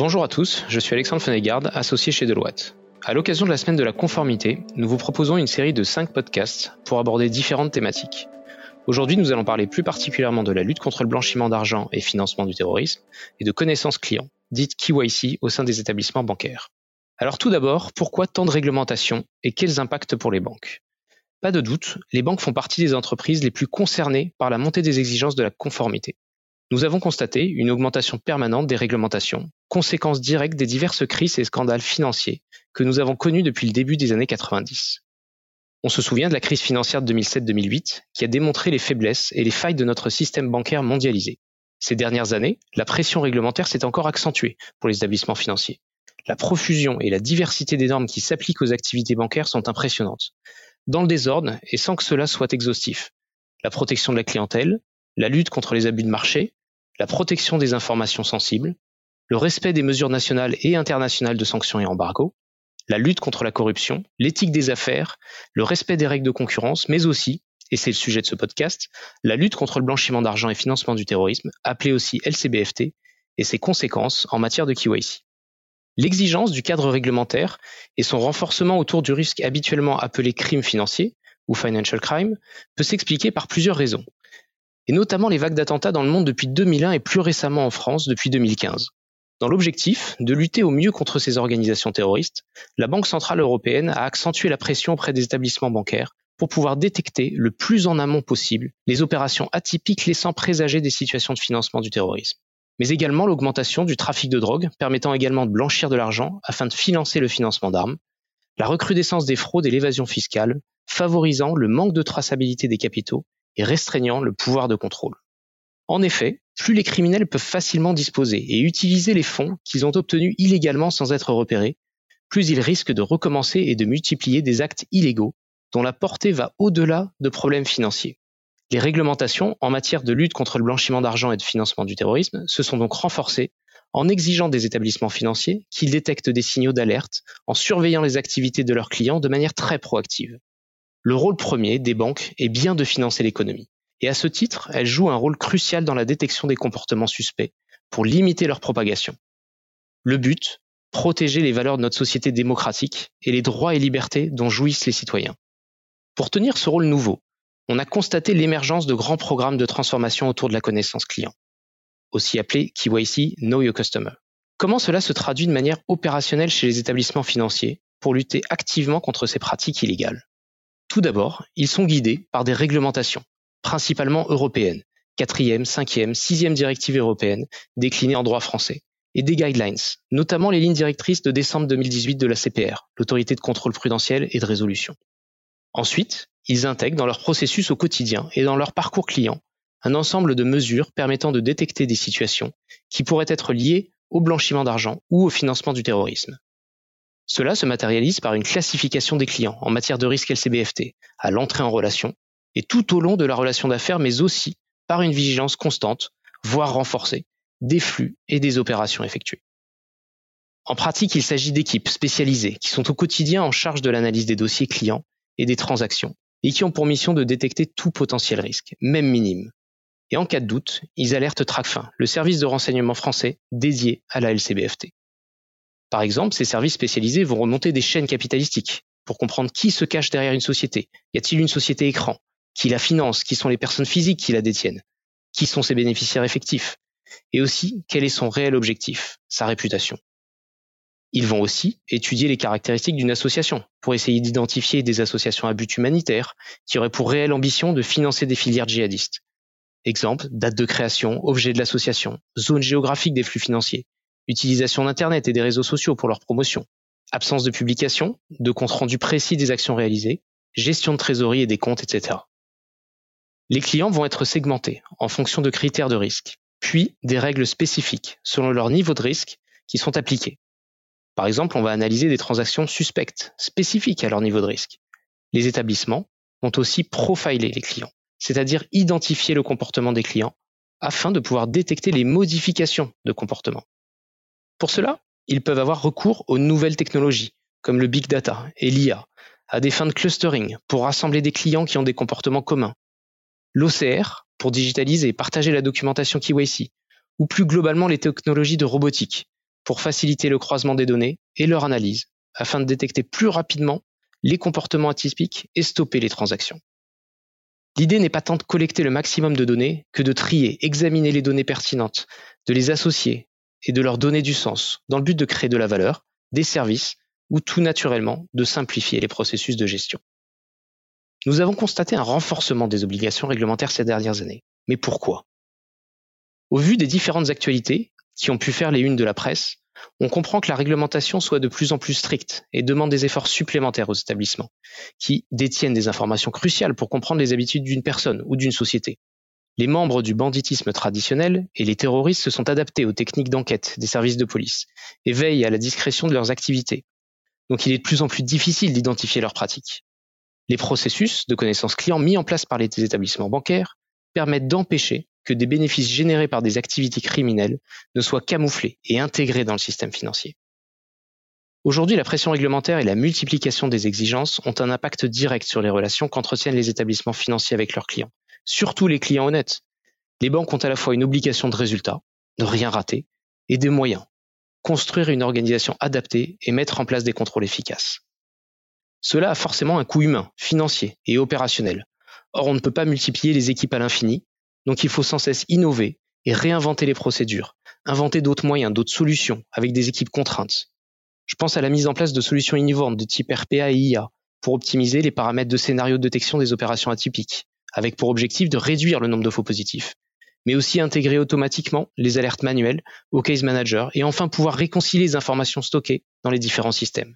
Bonjour à tous, je suis Alexandre Fenegard, associé chez Deloitte. À l'occasion de la semaine de la conformité, nous vous proposons une série de 5 podcasts pour aborder différentes thématiques. Aujourd'hui, nous allons parler plus particulièrement de la lutte contre le blanchiment d'argent et financement du terrorisme et de connaissances clients, dites KYC au sein des établissements bancaires. Alors tout d'abord, pourquoi tant de réglementation et quels impacts pour les banques? Pas de doute, les banques font partie des entreprises les plus concernées par la montée des exigences de la conformité. Nous avons constaté une augmentation permanente des réglementations, conséquence directe des diverses crises et scandales financiers que nous avons connus depuis le début des années 90. On se souvient de la crise financière de 2007-2008 qui a démontré les faiblesses et les failles de notre système bancaire mondialisé. Ces dernières années, la pression réglementaire s'est encore accentuée pour les établissements financiers. La profusion et la diversité des normes qui s'appliquent aux activités bancaires sont impressionnantes. Dans le désordre et sans que cela soit exhaustif. La protection de la clientèle, la lutte contre les abus de marché, la protection des informations sensibles, le respect des mesures nationales et internationales de sanctions et embargo, la lutte contre la corruption, l'éthique des affaires, le respect des règles de concurrence, mais aussi, et c'est le sujet de ce podcast, la lutte contre le blanchiment d'argent et financement du terrorisme, appelé aussi LCBFT, et ses conséquences en matière de KYC. L'exigence du cadre réglementaire et son renforcement autour du risque habituellement appelé crime financier ou financial crime peut s'expliquer par plusieurs raisons et notamment les vagues d'attentats dans le monde depuis 2001 et plus récemment en France depuis 2015. Dans l'objectif de lutter au mieux contre ces organisations terroristes, la Banque centrale européenne a accentué la pression auprès des établissements bancaires pour pouvoir détecter le plus en amont possible les opérations atypiques laissant présager des situations de financement du terrorisme. Mais également l'augmentation du trafic de drogue permettant également de blanchir de l'argent afin de financer le financement d'armes, la recrudescence des fraudes et l'évasion fiscale, favorisant le manque de traçabilité des capitaux et restreignant le pouvoir de contrôle. En effet, plus les criminels peuvent facilement disposer et utiliser les fonds qu'ils ont obtenus illégalement sans être repérés, plus ils risquent de recommencer et de multiplier des actes illégaux dont la portée va au-delà de problèmes financiers. Les réglementations en matière de lutte contre le blanchiment d'argent et de financement du terrorisme se sont donc renforcées en exigeant des établissements financiers qu'ils détectent des signaux d'alerte en surveillant les activités de leurs clients de manière très proactive. Le rôle premier des banques est bien de financer l'économie. Et à ce titre, elles jouent un rôle crucial dans la détection des comportements suspects pour limiter leur propagation. Le but, protéger les valeurs de notre société démocratique et les droits et libertés dont jouissent les citoyens. Pour tenir ce rôle nouveau, on a constaté l'émergence de grands programmes de transformation autour de la connaissance client, aussi appelé KYC Know Your Customer. Comment cela se traduit de manière opérationnelle chez les établissements financiers pour lutter activement contre ces pratiques illégales? Tout d'abord, ils sont guidés par des réglementations, principalement européennes, quatrième, cinquième, sixième directive européenne, déclinées en droit français, et des guidelines, notamment les lignes directrices de décembre 2018 de la CPR, l'autorité de contrôle prudentiel et de résolution. Ensuite, ils intègrent dans leur processus au quotidien et dans leur parcours client un ensemble de mesures permettant de détecter des situations qui pourraient être liées au blanchiment d'argent ou au financement du terrorisme. Cela se matérialise par une classification des clients en matière de risque LCBFT à l'entrée en relation et tout au long de la relation d'affaires, mais aussi par une vigilance constante, voire renforcée, des flux et des opérations effectuées. En pratique, il s'agit d'équipes spécialisées qui sont au quotidien en charge de l'analyse des dossiers clients et des transactions et qui ont pour mission de détecter tout potentiel risque, même minime. Et en cas de doute, ils alertent TRACFIN, le service de renseignement français dédié à la LCBFT. Par exemple, ces services spécialisés vont remonter des chaînes capitalistiques pour comprendre qui se cache derrière une société. Y a-t-il une société écran? Qui la finance? Qui sont les personnes physiques qui la détiennent? Qui sont ses bénéficiaires effectifs? Et aussi, quel est son réel objectif, sa réputation? Ils vont aussi étudier les caractéristiques d'une association pour essayer d'identifier des associations à but humanitaire qui auraient pour réelle ambition de financer des filières djihadistes. Exemple, date de création, objet de l'association, zone géographique des flux financiers, utilisation d'Internet et des réseaux sociaux pour leur promotion, absence de publication, de compte rendu précis des actions réalisées, gestion de trésorerie et des comptes, etc. Les clients vont être segmentés en fonction de critères de risque, puis des règles spécifiques selon leur niveau de risque qui sont appliquées. Par exemple, on va analyser des transactions suspectes, spécifiques à leur niveau de risque. Les établissements vont aussi profiler les clients, c'est-à-dire identifier le comportement des clients afin de pouvoir détecter les modifications de comportement. Pour cela, ils peuvent avoir recours aux nouvelles technologies, comme le big data et l'IA, à des fins de clustering pour rassembler des clients qui ont des comportements communs. L'OCR pour digitaliser et partager la documentation KYC, ou plus globalement les technologies de robotique, pour faciliter le croisement des données et leur analyse, afin de détecter plus rapidement les comportements atypiques et stopper les transactions. L'idée n'est pas tant de collecter le maximum de données que de trier, examiner les données pertinentes, de les associer et de leur donner du sens, dans le but de créer de la valeur, des services ou tout naturellement de simplifier les processus de gestion. Nous avons constaté un renforcement des obligations réglementaires ces dernières années. Mais pourquoi? Au vu des différentes actualités qui ont pu faire les unes de la presse, on comprend que la réglementation soit de plus en plus stricte et demande des efforts supplémentaires aux établissements, qui détiennent des informations cruciales pour comprendre les habitudes d'une personne ou d'une société. Les membres du banditisme traditionnel et les terroristes se sont adaptés aux techniques d'enquête des services de police et veillent à la discrétion de leurs activités. Donc il est de plus en plus difficile d'identifier leurs pratiques. Les processus de connaissance client mis en place par les établissements bancaires permettent d'empêcher que des bénéfices générés par des activités criminelles ne soient camouflés et intégrés dans le système financier. Aujourd'hui, la pression réglementaire et la multiplication des exigences ont un impact direct sur les relations qu'entretiennent les établissements financiers avec leurs clients, surtout les clients honnêtes. Les banques ont à la fois une obligation de résultat, ne rien rater, et des moyens, construire une organisation adaptée et mettre en place des contrôles efficaces. Cela a forcément un coût humain, financier et opérationnel. Or, on ne peut pas multiplier les équipes à l'infini, donc il faut sans cesse innover et réinventer les procédures, inventer d'autres moyens, d'autres solutions avec des équipes contraintes. Je pense à la mise en place de solutions innovantes de type RPA et IA pour optimiser les paramètres de scénario de détection des opérations atypiques, avec pour objectif de réduire le nombre de faux positifs, mais aussi intégrer automatiquement les alertes manuelles au case manager et enfin pouvoir réconcilier les informations stockées dans les différents systèmes.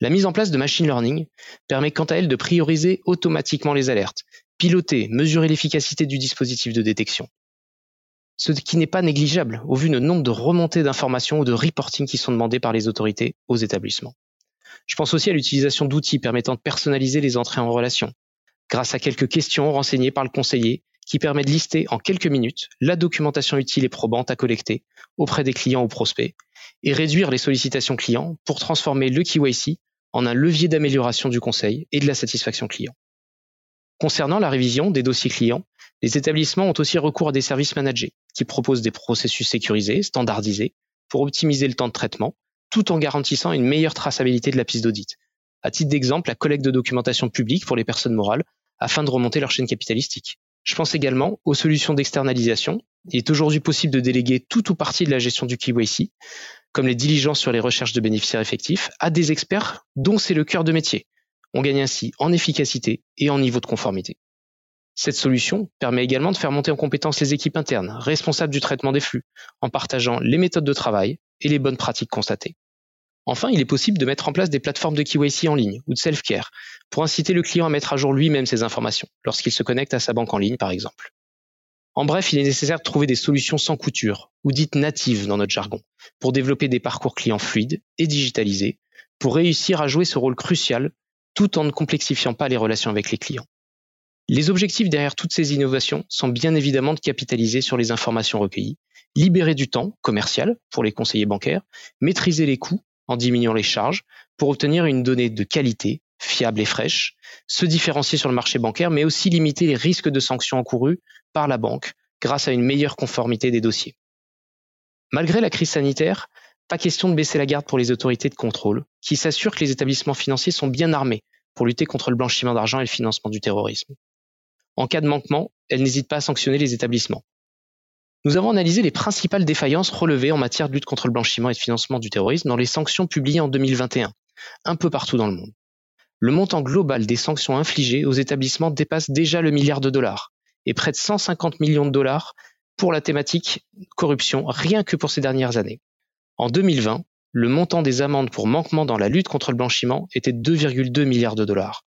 La mise en place de machine learning permet quant à elle de prioriser automatiquement les alertes piloter, mesurer l'efficacité du dispositif de détection. Ce qui n'est pas négligeable au vu du nombre de remontées d'informations ou de reporting qui sont demandés par les autorités aux établissements. Je pense aussi à l'utilisation d'outils permettant de personnaliser les entrées en relation, grâce à quelques questions renseignées par le conseiller qui permet de lister en quelques minutes la documentation utile et probante à collecter auprès des clients ou prospects et réduire les sollicitations clients pour transformer le KYC en un levier d'amélioration du conseil et de la satisfaction client. Concernant la révision des dossiers clients, les établissements ont aussi recours à des services managés qui proposent des processus sécurisés, standardisés, pour optimiser le temps de traitement, tout en garantissant une meilleure traçabilité de la piste d'audit. À titre d'exemple, la collecte de documentation publique pour les personnes morales afin de remonter leur chaîne capitalistique. Je pense également aux solutions d'externalisation. Il est aujourd'hui possible de déléguer tout ou partie de la gestion du KYC, comme les diligences sur les recherches de bénéficiaires effectifs, à des experts dont c'est le cœur de métier, on gagne ainsi en efficacité et en niveau de conformité. Cette solution permet également de faire monter en compétence les équipes internes, responsables du traitement des flux, en partageant les méthodes de travail et les bonnes pratiques constatées. Enfin, il est possible de mettre en place des plateformes de KYC en ligne ou de self-care pour inciter le client à mettre à jour lui-même ses informations lorsqu'il se connecte à sa banque en ligne, par exemple. En bref, il est nécessaire de trouver des solutions sans couture, ou dites natives dans notre jargon, pour développer des parcours clients fluides et digitalisés, pour réussir à jouer ce rôle crucial tout en ne complexifiant pas les relations avec les clients. Les objectifs derrière toutes ces innovations sont bien évidemment de capitaliser sur les informations recueillies, libérer du temps commercial pour les conseillers bancaires, maîtriser les coûts en diminuant les charges pour obtenir une donnée de qualité, fiable et fraîche, se différencier sur le marché bancaire, mais aussi limiter les risques de sanctions encourus par la banque grâce à une meilleure conformité des dossiers. Malgré la crise sanitaire, pas question de baisser la garde pour les autorités de contrôle, qui s'assurent que les établissements financiers sont bien armés pour lutter contre le blanchiment d'argent et le financement du terrorisme. En cas de manquement, elles n'hésitent pas à sanctionner les établissements. Nous avons analysé les principales défaillances relevées en matière de lutte contre le blanchiment et de financement du terrorisme dans les sanctions publiées en 2021, un peu partout dans le monde. Le montant global des sanctions infligées aux établissements dépasse déjà le milliard de dollars et près de 150 millions de dollars pour la thématique corruption rien que pour ces dernières années. En 2020, le montant des amendes pour manquement dans la lutte contre le blanchiment était 2,2 milliards de dollars.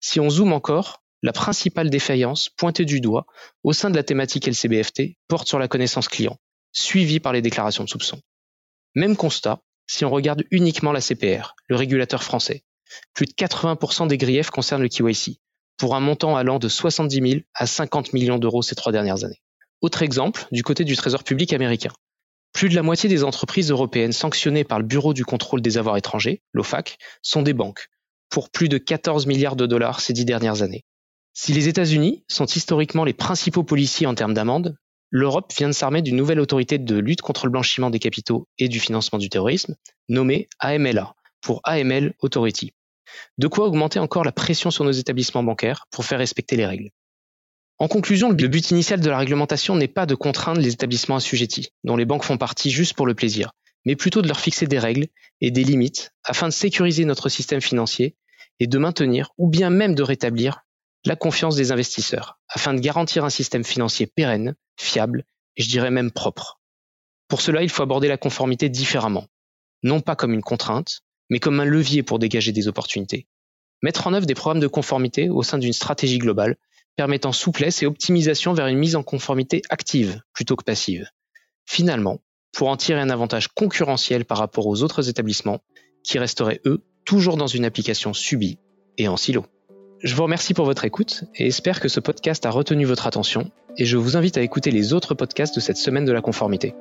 Si on zoome encore, la principale défaillance pointée du doigt au sein de la thématique LCBFT porte sur la connaissance client, suivie par les déclarations de soupçons. Même constat si on regarde uniquement la CPR, le régulateur français. Plus de 80% des griefs concernent le KYC, pour un montant allant de 70 000 à 50 millions d'euros ces trois dernières années. Autre exemple, du côté du Trésor public américain. Plus de la moitié des entreprises européennes sanctionnées par le Bureau du contrôle des avoirs étrangers, l'OFAC, sont des banques, pour plus de 14 milliards de dollars ces dix dernières années. Si les États-Unis sont historiquement les principaux policiers en termes d'amendes, l'Europe vient de s'armer d'une nouvelle autorité de lutte contre le blanchiment des capitaux et du financement du terrorisme, nommée AMLA, pour AML Authority. De quoi augmenter encore la pression sur nos établissements bancaires pour faire respecter les règles. En conclusion, le but initial de la réglementation n'est pas de contraindre les établissements assujettis, dont les banques font partie juste pour le plaisir, mais plutôt de leur fixer des règles et des limites afin de sécuriser notre système financier et de maintenir ou bien même de rétablir la confiance des investisseurs, afin de garantir un système financier pérenne, fiable et je dirais même propre. Pour cela, il faut aborder la conformité différemment, non pas comme une contrainte, mais comme un levier pour dégager des opportunités. Mettre en œuvre des programmes de conformité au sein d'une stratégie globale permettant souplesse et optimisation vers une mise en conformité active plutôt que passive. Finalement, pour en tirer un avantage concurrentiel par rapport aux autres établissements qui resteraient, eux, toujours dans une application subie et en silo. Je vous remercie pour votre écoute et espère que ce podcast a retenu votre attention et je vous invite à écouter les autres podcasts de cette semaine de la conformité.